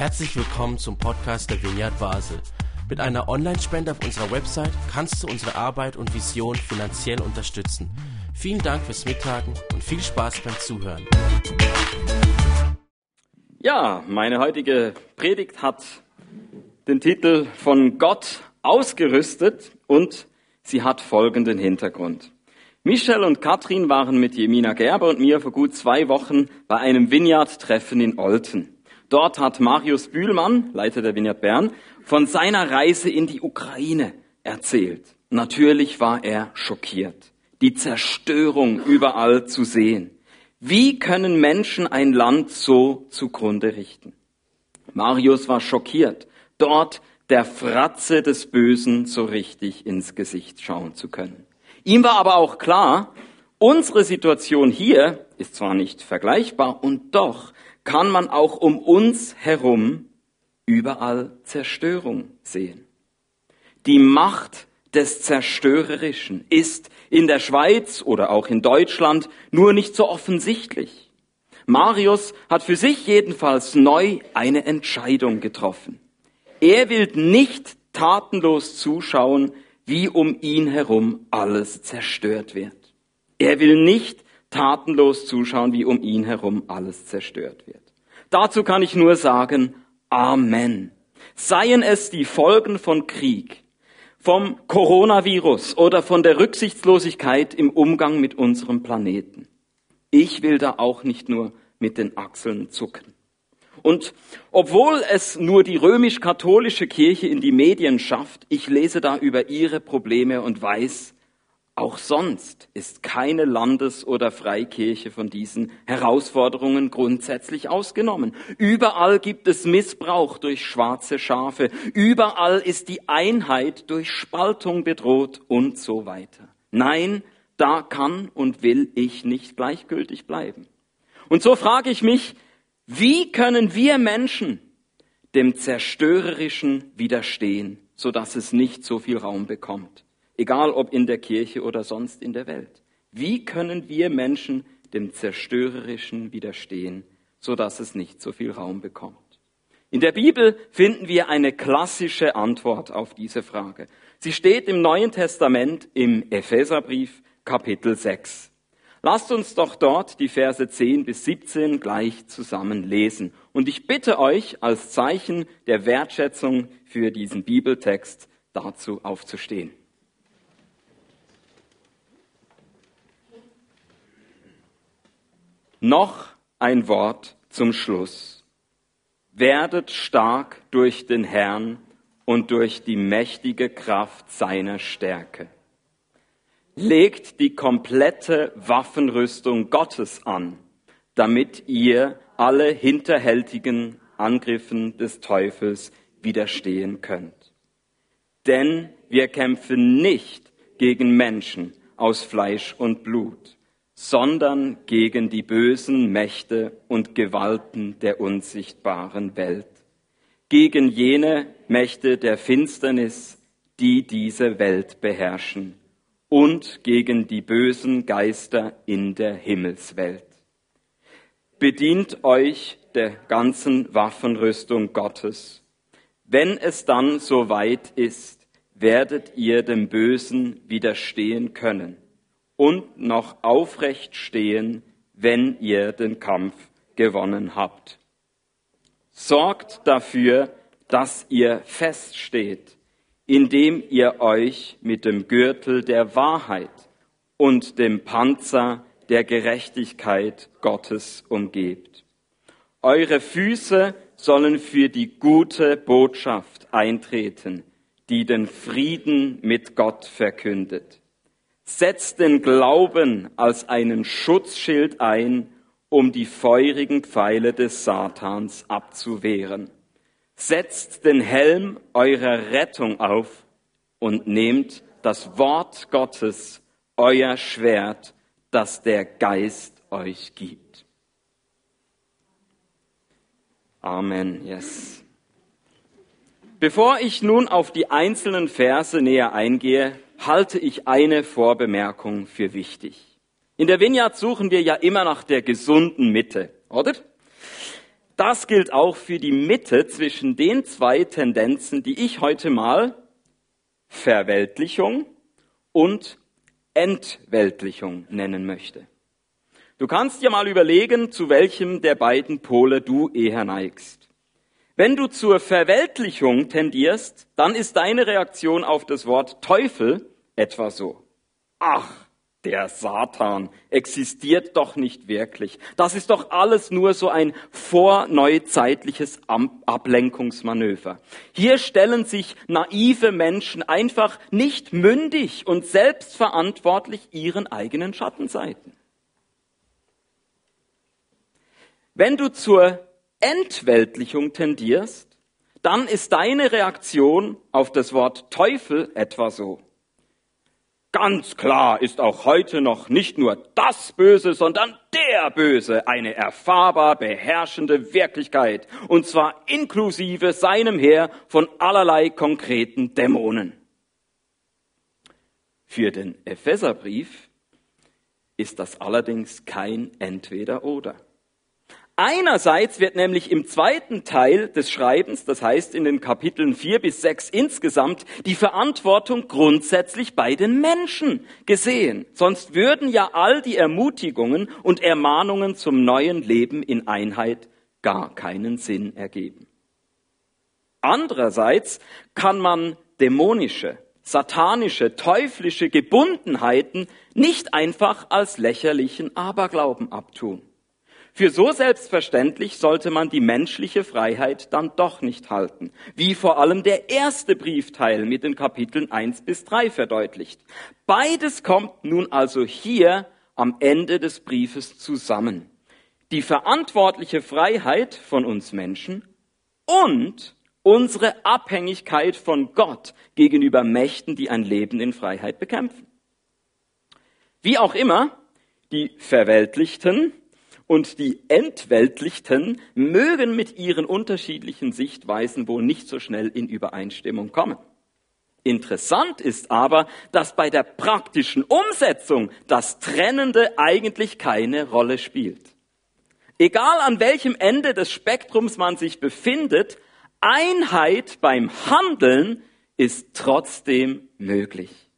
Herzlich willkommen zum Podcast der Vineyard Basel. Mit einer Online-Spende auf unserer Website kannst du unsere Arbeit und Vision finanziell unterstützen. Vielen Dank fürs Mittagen und viel Spaß beim Zuhören. Ja, meine heutige Predigt hat den Titel von Gott ausgerüstet und sie hat folgenden Hintergrund. Michelle und Katrin waren mit Jemina Gerber und mir vor gut zwei Wochen bei einem Vineyard-Treffen in Olten. Dort hat Marius Bühlmann, Leiter der Vineyard Bern, von seiner Reise in die Ukraine erzählt. Natürlich war er schockiert. Die Zerstörung überall zu sehen. Wie können Menschen ein Land so zugrunde richten? Marius war schockiert, dort der Fratze des Bösen so richtig ins Gesicht schauen zu können. Ihm war aber auch klar, unsere Situation hier ist zwar nicht vergleichbar und doch kann man auch um uns herum überall Zerstörung sehen. Die Macht des Zerstörerischen ist in der Schweiz oder auch in Deutschland nur nicht so offensichtlich. Marius hat für sich jedenfalls neu eine Entscheidung getroffen. Er will nicht tatenlos zuschauen, wie um ihn herum alles zerstört wird. Er will nicht tatenlos zuschauen, wie um ihn herum alles zerstört wird. Dazu kann ich nur sagen, Amen. Seien es die Folgen von Krieg, vom Coronavirus oder von der Rücksichtslosigkeit im Umgang mit unserem Planeten. Ich will da auch nicht nur mit den Achseln zucken. Und obwohl es nur die römisch-katholische Kirche in die Medien schafft, ich lese da über ihre Probleme und weiß, auch sonst ist keine Landes- oder Freikirche von diesen Herausforderungen grundsätzlich ausgenommen. Überall gibt es Missbrauch durch schwarze Schafe. Überall ist die Einheit durch Spaltung bedroht und so weiter. Nein, da kann und will ich nicht gleichgültig bleiben. Und so frage ich mich, wie können wir Menschen dem Zerstörerischen widerstehen, sodass es nicht so viel Raum bekommt? Egal ob in der Kirche oder sonst in der Welt. Wie können wir Menschen dem Zerstörerischen widerstehen, sodass es nicht so viel Raum bekommt? In der Bibel finden wir eine klassische Antwort auf diese Frage. Sie steht im Neuen Testament im Epheserbrief Kapitel 6. Lasst uns doch dort die Verse 10 bis 17 gleich zusammen lesen. Und ich bitte euch als Zeichen der Wertschätzung für diesen Bibeltext dazu aufzustehen. Noch ein Wort zum Schluss. Werdet stark durch den Herrn und durch die mächtige Kraft seiner Stärke legt die komplette Waffenrüstung Gottes an, damit ihr alle hinterhältigen Angriffen des Teufels widerstehen könnt. Denn wir kämpfen nicht gegen Menschen aus Fleisch und Blut, sondern gegen die bösen Mächte und Gewalten der unsichtbaren Welt, gegen jene Mächte der Finsternis, die diese Welt beherrschen und gegen die bösen Geister in der Himmelswelt. Bedient euch der ganzen Waffenrüstung Gottes. Wenn es dann soweit ist, werdet ihr dem Bösen widerstehen können und noch aufrecht stehen, wenn ihr den Kampf gewonnen habt. Sorgt dafür, dass ihr feststeht indem ihr euch mit dem Gürtel der Wahrheit und dem Panzer der Gerechtigkeit Gottes umgebt. Eure Füße sollen für die gute Botschaft eintreten, die den Frieden mit Gott verkündet. Setzt den Glauben als einen Schutzschild ein, um die feurigen Pfeile des Satans abzuwehren. Setzt den Helm eurer Rettung auf und nehmt das Wort Gottes, euer Schwert, das der Geist euch gibt. Amen, yes. Bevor ich nun auf die einzelnen Verse näher eingehe, halte ich eine Vorbemerkung für wichtig. In der Vineyard suchen wir ja immer nach der gesunden Mitte, oder? das gilt auch für die Mitte zwischen den zwei Tendenzen, die ich heute mal Verweltlichung und Entweltlichung nennen möchte. Du kannst dir mal überlegen, zu welchem der beiden Pole du eher neigst. Wenn du zur Verweltlichung tendierst, dann ist deine Reaktion auf das Wort Teufel etwa so. Ach, der Satan existiert doch nicht wirklich. Das ist doch alles nur so ein vorneuzeitliches Ablenkungsmanöver. Hier stellen sich naive Menschen einfach nicht mündig und selbstverantwortlich ihren eigenen Schattenseiten. Wenn du zur Entweltlichung tendierst, dann ist deine Reaktion auf das Wort Teufel etwa so. Ganz klar ist auch heute noch nicht nur das Böse, sondern der Böse eine erfahrbar beherrschende Wirklichkeit, und zwar inklusive seinem Heer von allerlei konkreten Dämonen. Für den Epheserbrief ist das allerdings kein Entweder-Oder. Einerseits wird nämlich im zweiten Teil des Schreibens, das heißt in den Kapiteln vier bis sechs insgesamt, die Verantwortung grundsätzlich bei den Menschen gesehen. Sonst würden ja all die Ermutigungen und Ermahnungen zum neuen Leben in Einheit gar keinen Sinn ergeben. Andererseits kann man dämonische, satanische, teuflische Gebundenheiten nicht einfach als lächerlichen Aberglauben abtun. Für so selbstverständlich sollte man die menschliche Freiheit dann doch nicht halten, wie vor allem der erste Briefteil mit den Kapiteln 1 bis 3 verdeutlicht. Beides kommt nun also hier am Ende des Briefes zusammen. Die verantwortliche Freiheit von uns Menschen und unsere Abhängigkeit von Gott gegenüber Mächten, die ein Leben in Freiheit bekämpfen. Wie auch immer, die Verweltlichten und die Entweltlichten mögen mit ihren unterschiedlichen Sichtweisen wohl nicht so schnell in Übereinstimmung kommen. Interessant ist aber, dass bei der praktischen Umsetzung das Trennende eigentlich keine Rolle spielt. Egal an welchem Ende des Spektrums man sich befindet, Einheit beim Handeln ist trotzdem möglich.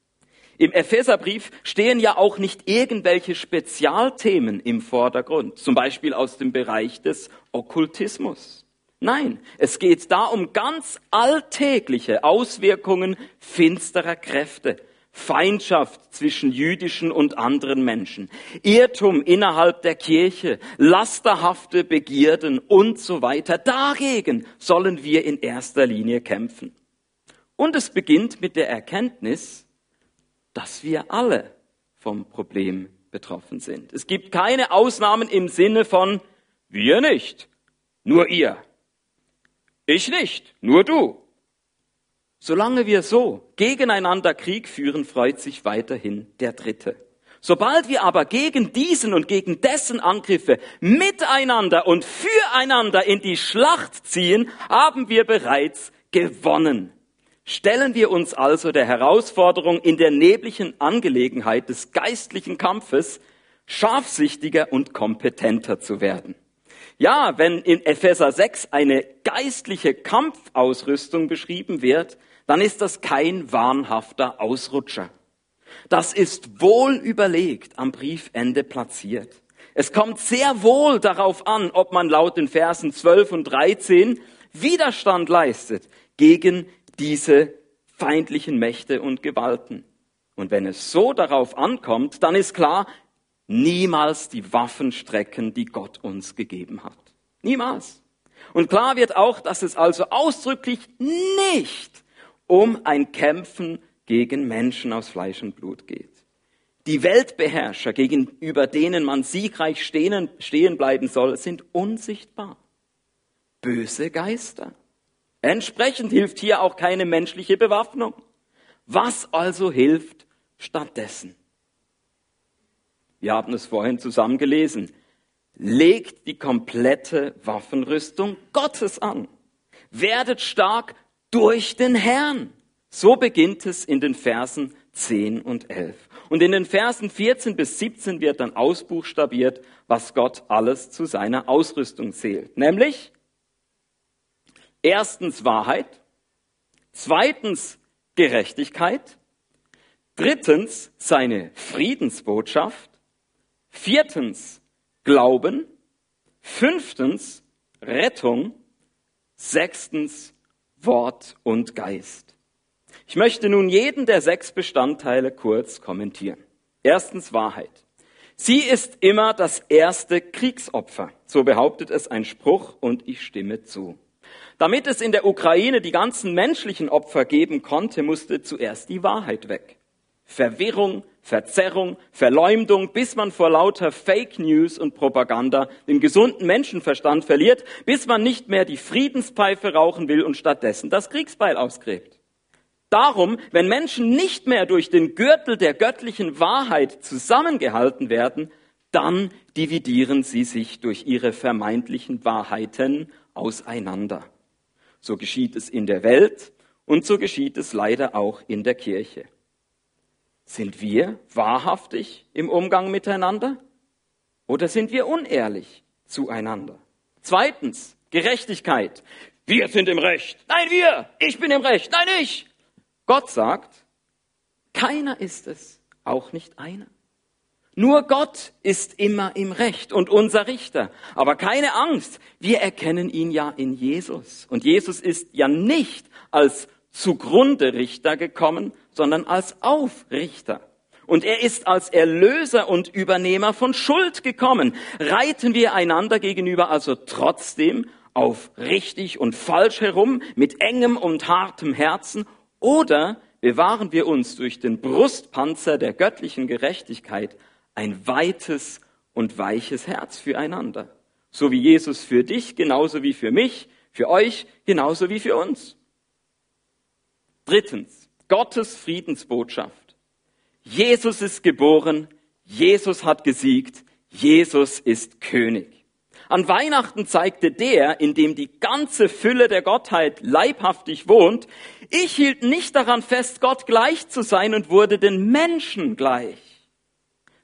Im Epheserbrief stehen ja auch nicht irgendwelche Spezialthemen im Vordergrund, zum Beispiel aus dem Bereich des Okkultismus. Nein, es geht da um ganz alltägliche Auswirkungen finsterer Kräfte, Feindschaft zwischen jüdischen und anderen Menschen, Irrtum innerhalb der Kirche, lasterhafte Begierden und so weiter. Dagegen sollen wir in erster Linie kämpfen. Und es beginnt mit der Erkenntnis, dass wir alle vom Problem betroffen sind. Es gibt keine Ausnahmen im Sinne von wir nicht, nur ihr. Ich nicht, nur du. Solange wir so gegeneinander Krieg führen, freut sich weiterhin der Dritte. Sobald wir aber gegen diesen und gegen dessen Angriffe miteinander und füreinander in die Schlacht ziehen, haben wir bereits gewonnen. Stellen wir uns also der Herausforderung in der neblichen Angelegenheit des geistlichen Kampfes, scharfsichtiger und kompetenter zu werden. Ja, wenn in Epheser 6 eine geistliche Kampfausrüstung beschrieben wird, dann ist das kein wahnhafter Ausrutscher. Das ist wohl überlegt am Briefende platziert. Es kommt sehr wohl darauf an, ob man laut den Versen 12 und 13 Widerstand leistet gegen diese feindlichen Mächte und Gewalten. Und wenn es so darauf ankommt, dann ist klar, niemals die Waffen strecken, die Gott uns gegeben hat. Niemals. Und klar wird auch, dass es also ausdrücklich nicht um ein Kämpfen gegen Menschen aus Fleisch und Blut geht. Die Weltbeherrscher, gegenüber denen man siegreich stehen, stehen bleiben soll, sind unsichtbar. Böse Geister. Entsprechend hilft hier auch keine menschliche Bewaffnung. Was also hilft stattdessen? Wir haben es vorhin zusammen gelesen. Legt die komplette Waffenrüstung Gottes an. Werdet stark durch den Herrn. So beginnt es in den Versen 10 und 11. Und in den Versen 14 bis 17 wird dann ausbuchstabiert, was Gott alles zu seiner Ausrüstung zählt. Nämlich Erstens Wahrheit, zweitens Gerechtigkeit, drittens seine Friedensbotschaft, viertens Glauben, fünftens Rettung, sechstens Wort und Geist. Ich möchte nun jeden der sechs Bestandteile kurz kommentieren. Erstens Wahrheit. Sie ist immer das erste Kriegsopfer. So behauptet es ein Spruch und ich stimme zu. Damit es in der Ukraine die ganzen menschlichen Opfer geben konnte, musste zuerst die Wahrheit weg. Verwirrung, Verzerrung, Verleumdung, bis man vor lauter Fake News und Propaganda den gesunden Menschenverstand verliert, bis man nicht mehr die Friedenspfeife rauchen will und stattdessen das Kriegsbeil ausgräbt. Darum, wenn Menschen nicht mehr durch den Gürtel der göttlichen Wahrheit zusammengehalten werden, dann dividieren sie sich durch ihre vermeintlichen Wahrheiten auseinander. So geschieht es in der Welt und so geschieht es leider auch in der Kirche. Sind wir wahrhaftig im Umgang miteinander oder sind wir unehrlich zueinander? Zweitens, Gerechtigkeit. Wir sind im Recht. Nein, wir. Ich bin im Recht. Nein, ich. Gott sagt, keiner ist es, auch nicht einer. Nur Gott ist immer im Recht und unser Richter. Aber keine Angst, wir erkennen ihn ja in Jesus. Und Jesus ist ja nicht als zugrunde Richter gekommen, sondern als Aufrichter. Und er ist als Erlöser und Übernehmer von Schuld gekommen. Reiten wir einander gegenüber also trotzdem auf richtig und falsch herum mit engem und hartem Herzen oder bewahren wir uns durch den Brustpanzer der göttlichen Gerechtigkeit ein weites und weiches Herz füreinander. So wie Jesus für dich, genauso wie für mich, für euch, genauso wie für uns. Drittens, Gottes Friedensbotschaft. Jesus ist geboren, Jesus hat gesiegt, Jesus ist König. An Weihnachten zeigte der, in dem die ganze Fülle der Gottheit leibhaftig wohnt, ich hielt nicht daran fest, Gott gleich zu sein und wurde den Menschen gleich.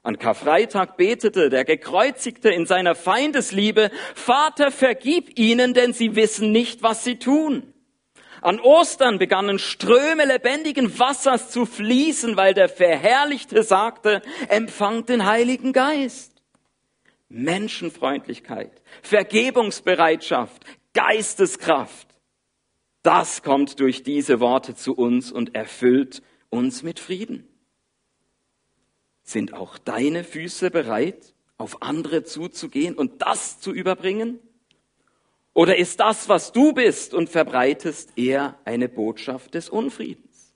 An Karfreitag betete der Gekreuzigte in seiner Feindesliebe, Vater, vergib ihnen, denn sie wissen nicht, was sie tun. An Ostern begannen Ströme lebendigen Wassers zu fließen, weil der Verherrlichte sagte, empfangt den Heiligen Geist. Menschenfreundlichkeit, Vergebungsbereitschaft, Geisteskraft. Das kommt durch diese Worte zu uns und erfüllt uns mit Frieden. Sind auch deine Füße bereit, auf andere zuzugehen und das zu überbringen? Oder ist das, was du bist und verbreitest, eher eine Botschaft des Unfriedens?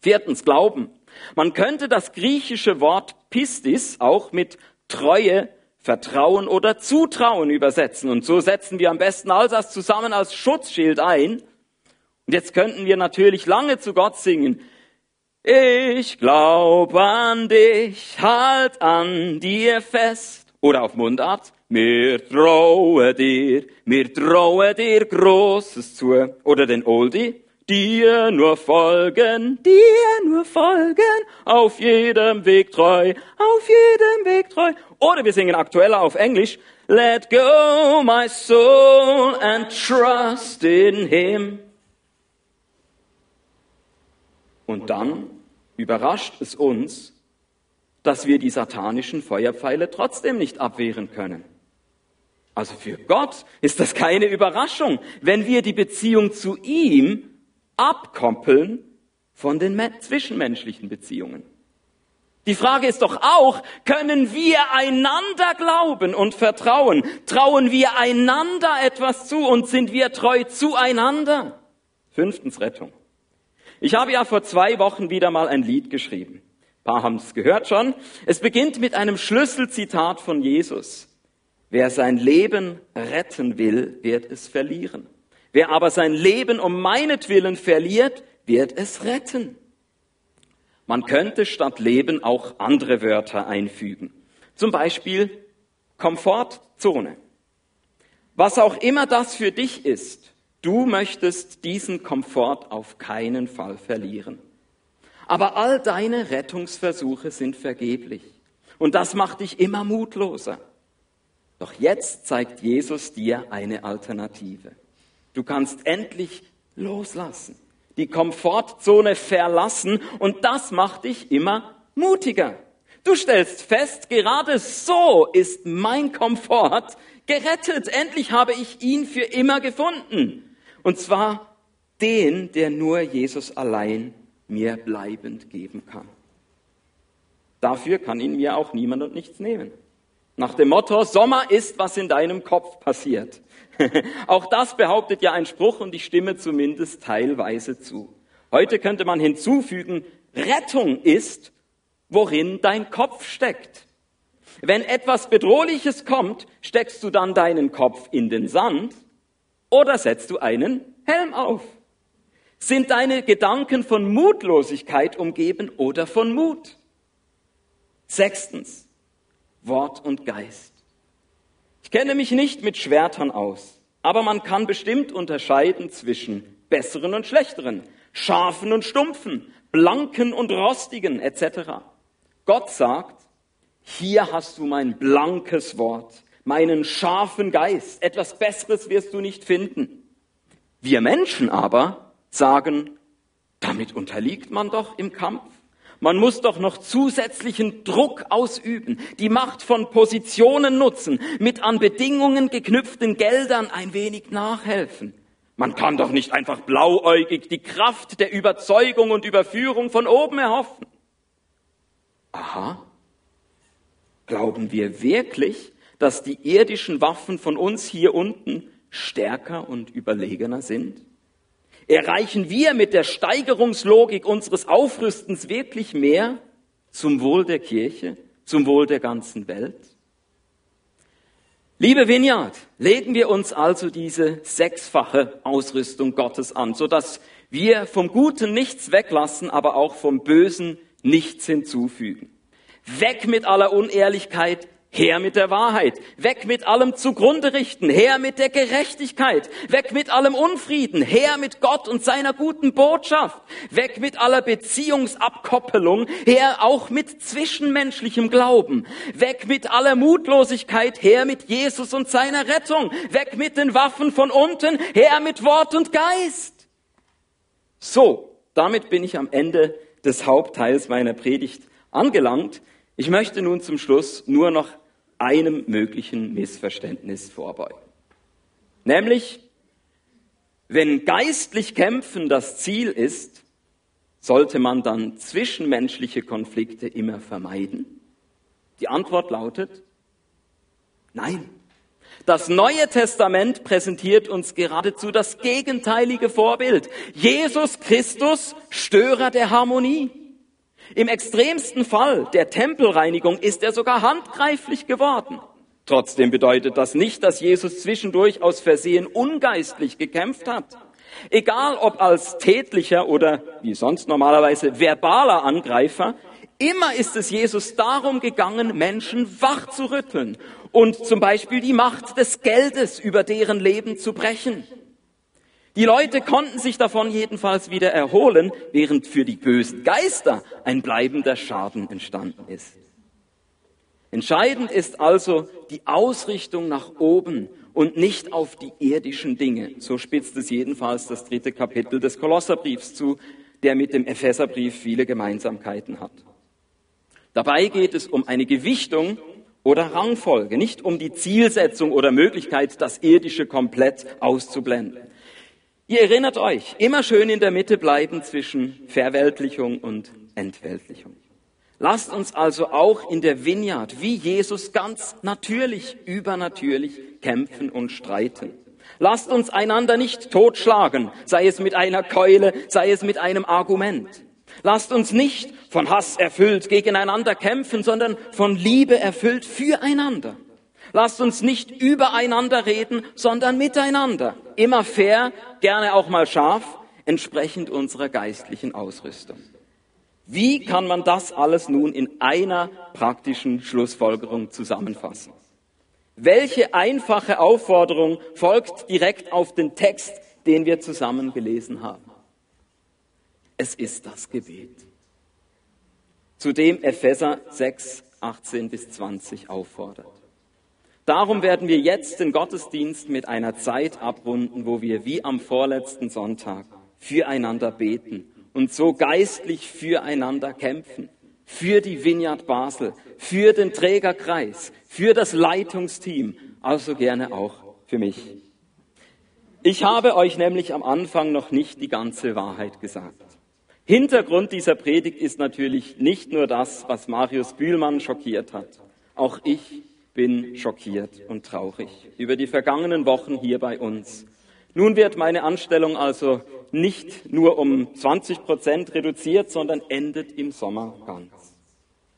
Viertens, Glauben. Man könnte das griechische Wort Pistis auch mit Treue Vertrauen oder Zutrauen übersetzen. Und so setzen wir am besten all das zusammen als Schutzschild ein. Und jetzt könnten wir natürlich lange zu Gott singen. Ich glaub an dich, halt an dir fest. Oder auf Mundart. Mir traue dir, mir traue dir Großes zu. Oder den Oldie dir nur folgen, dir nur folgen, auf jedem Weg treu, auf jedem Weg treu. Oder wir singen aktueller auf Englisch, let go my soul and trust in him. Und dann überrascht es uns, dass wir die satanischen Feuerpfeile trotzdem nicht abwehren können. Also für Gott ist das keine Überraschung, wenn wir die Beziehung zu ihm abkoppeln von den zwischenmenschlichen Beziehungen. Die Frage ist doch auch, können wir einander glauben und vertrauen? Trauen wir einander etwas zu und sind wir treu zueinander? Fünftens Rettung. Ich habe ja vor zwei Wochen wieder mal ein Lied geschrieben. Ein paar haben es gehört schon. Es beginnt mit einem Schlüsselzitat von Jesus. Wer sein Leben retten will, wird es verlieren. Wer aber sein Leben um meinetwillen verliert, wird es retten. Man könnte statt Leben auch andere Wörter einfügen. Zum Beispiel Komfortzone. Was auch immer das für dich ist, du möchtest diesen Komfort auf keinen Fall verlieren. Aber all deine Rettungsversuche sind vergeblich. Und das macht dich immer mutloser. Doch jetzt zeigt Jesus dir eine Alternative. Du kannst endlich loslassen, die Komfortzone verlassen und das macht dich immer mutiger. Du stellst fest, gerade so ist mein Komfort gerettet. Endlich habe ich ihn für immer gefunden. Und zwar den, der nur Jesus allein mir bleibend geben kann. Dafür kann ihn mir auch niemand und nichts nehmen. Nach dem Motto, Sommer ist, was in deinem Kopf passiert. auch das behauptet ja ein Spruch und ich stimme zumindest teilweise zu. Heute könnte man hinzufügen, Rettung ist, worin dein Kopf steckt. Wenn etwas Bedrohliches kommt, steckst du dann deinen Kopf in den Sand oder setzt du einen Helm auf? Sind deine Gedanken von Mutlosigkeit umgeben oder von Mut? Sechstens, Wort und Geist. Ich kenne mich nicht mit Schwertern aus, aber man kann bestimmt unterscheiden zwischen besseren und schlechteren, scharfen und stumpfen, blanken und rostigen etc. Gott sagt, hier hast du mein blankes Wort, meinen scharfen Geist, etwas Besseres wirst du nicht finden. Wir Menschen aber sagen, damit unterliegt man doch im Kampf. Man muss doch noch zusätzlichen Druck ausüben, die Macht von Positionen nutzen, mit an Bedingungen geknüpften Geldern ein wenig nachhelfen. Man kann doch nicht einfach blauäugig die Kraft der Überzeugung und Überführung von oben erhoffen. Aha. Glauben wir wirklich, dass die irdischen Waffen von uns hier unten stärker und überlegener sind? Erreichen wir mit der Steigerungslogik unseres Aufrüstens wirklich mehr zum Wohl der Kirche, zum Wohl der ganzen Welt? Liebe Vineyard, legen wir uns also diese sechsfache Ausrüstung Gottes an, so dass wir vom Guten nichts weglassen, aber auch vom Bösen nichts hinzufügen. Weg mit aller Unehrlichkeit, Her mit der Wahrheit, weg mit allem zugrunde richten, her mit der Gerechtigkeit, weg mit allem Unfrieden, her mit Gott und seiner guten Botschaft, weg mit aller Beziehungsabkoppelung, her auch mit zwischenmenschlichem Glauben, weg mit aller Mutlosigkeit, her mit Jesus und seiner Rettung, weg mit den Waffen von unten, her mit Wort und Geist. So, damit bin ich am Ende des Hauptteils meiner Predigt angelangt. Ich möchte nun zum Schluss nur noch einem möglichen Missverständnis vorbeugen. Nämlich, wenn geistlich Kämpfen das Ziel ist, sollte man dann zwischenmenschliche Konflikte immer vermeiden? Die Antwort lautet Nein. Das Neue Testament präsentiert uns geradezu das gegenteilige Vorbild. Jesus Christus, Störer der Harmonie. Im extremsten Fall der Tempelreinigung ist er sogar handgreiflich geworden. Trotzdem bedeutet das nicht, dass Jesus zwischendurch aus Versehen ungeistlich gekämpft hat. Egal ob als tätlicher oder wie sonst normalerweise verbaler Angreifer, immer ist es Jesus darum gegangen, Menschen wach zu rütteln und zum Beispiel die Macht des Geldes über deren Leben zu brechen. Die Leute konnten sich davon jedenfalls wieder erholen, während für die bösen Geister ein bleibender Schaden entstanden ist. Entscheidend ist also die Ausrichtung nach oben und nicht auf die irdischen Dinge. So spitzt es jedenfalls das dritte Kapitel des Kolosserbriefs zu, der mit dem Epheserbrief viele Gemeinsamkeiten hat. Dabei geht es um eine Gewichtung oder Rangfolge, nicht um die Zielsetzung oder Möglichkeit, das Irdische komplett auszublenden. Ihr erinnert euch, immer schön in der Mitte bleiben zwischen Verweltlichung und Entweltlichung. Lasst uns also auch in der Vineyard wie Jesus ganz natürlich, übernatürlich kämpfen und streiten. Lasst uns einander nicht totschlagen, sei es mit einer Keule, sei es mit einem Argument. Lasst uns nicht von Hass erfüllt gegeneinander kämpfen, sondern von Liebe erfüllt füreinander. Lasst uns nicht übereinander reden, sondern miteinander. Immer fair, gerne auch mal scharf, entsprechend unserer geistlichen Ausrüstung. Wie kann man das alles nun in einer praktischen Schlussfolgerung zusammenfassen? Welche einfache Aufforderung folgt direkt auf den Text, den wir zusammen gelesen haben? Es ist das Gebet, zu dem Epheser 6, 18 bis 20 auffordert. Darum werden wir jetzt den Gottesdienst mit einer Zeit abrunden, wo wir wie am vorletzten Sonntag füreinander beten und so geistlich füreinander kämpfen. Für die Vineyard Basel, für den Trägerkreis, für das Leitungsteam, also gerne auch für mich. Ich habe euch nämlich am Anfang noch nicht die ganze Wahrheit gesagt. Hintergrund dieser Predigt ist natürlich nicht nur das, was Marius Bühlmann schockiert hat. Auch ich bin schockiert und traurig über die vergangenen Wochen hier bei uns. Nun wird meine Anstellung also nicht nur um 20 Prozent reduziert, sondern endet im Sommer ganz.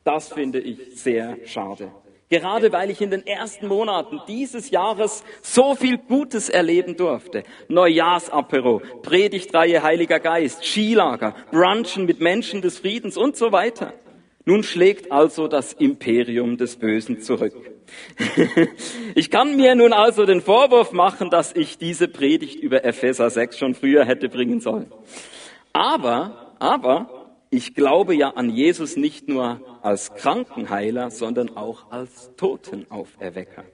Das finde ich sehr schade. Gerade weil ich in den ersten Monaten dieses Jahres so viel Gutes erleben durfte. Neujahrsapero, Predigtreihe Heiliger Geist, Skilager, Brunchen mit Menschen des Friedens und so weiter. Nun schlägt also das Imperium des Bösen zurück. ich kann mir nun also den Vorwurf machen, dass ich diese Predigt über Epheser 6 schon früher hätte bringen sollen. Aber, aber, ich glaube ja an Jesus nicht nur als Krankenheiler, sondern auch als Totenauferwecker.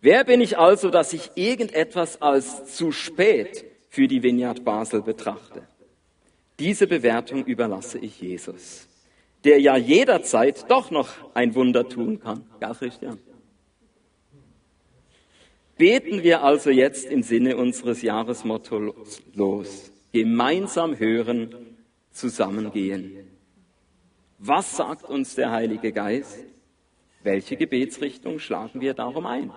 Wer bin ich also, dass ich irgendetwas als zu spät für die Vineyard Basel betrachte? Diese Bewertung überlasse ich Jesus der ja jederzeit doch noch ein Wunder tun kann. Ja, Christian? Beten wir also jetzt im Sinne unseres Jahresmottos los. Gemeinsam hören, zusammengehen. Was sagt uns der Heilige Geist? Welche Gebetsrichtung schlagen wir darum ein?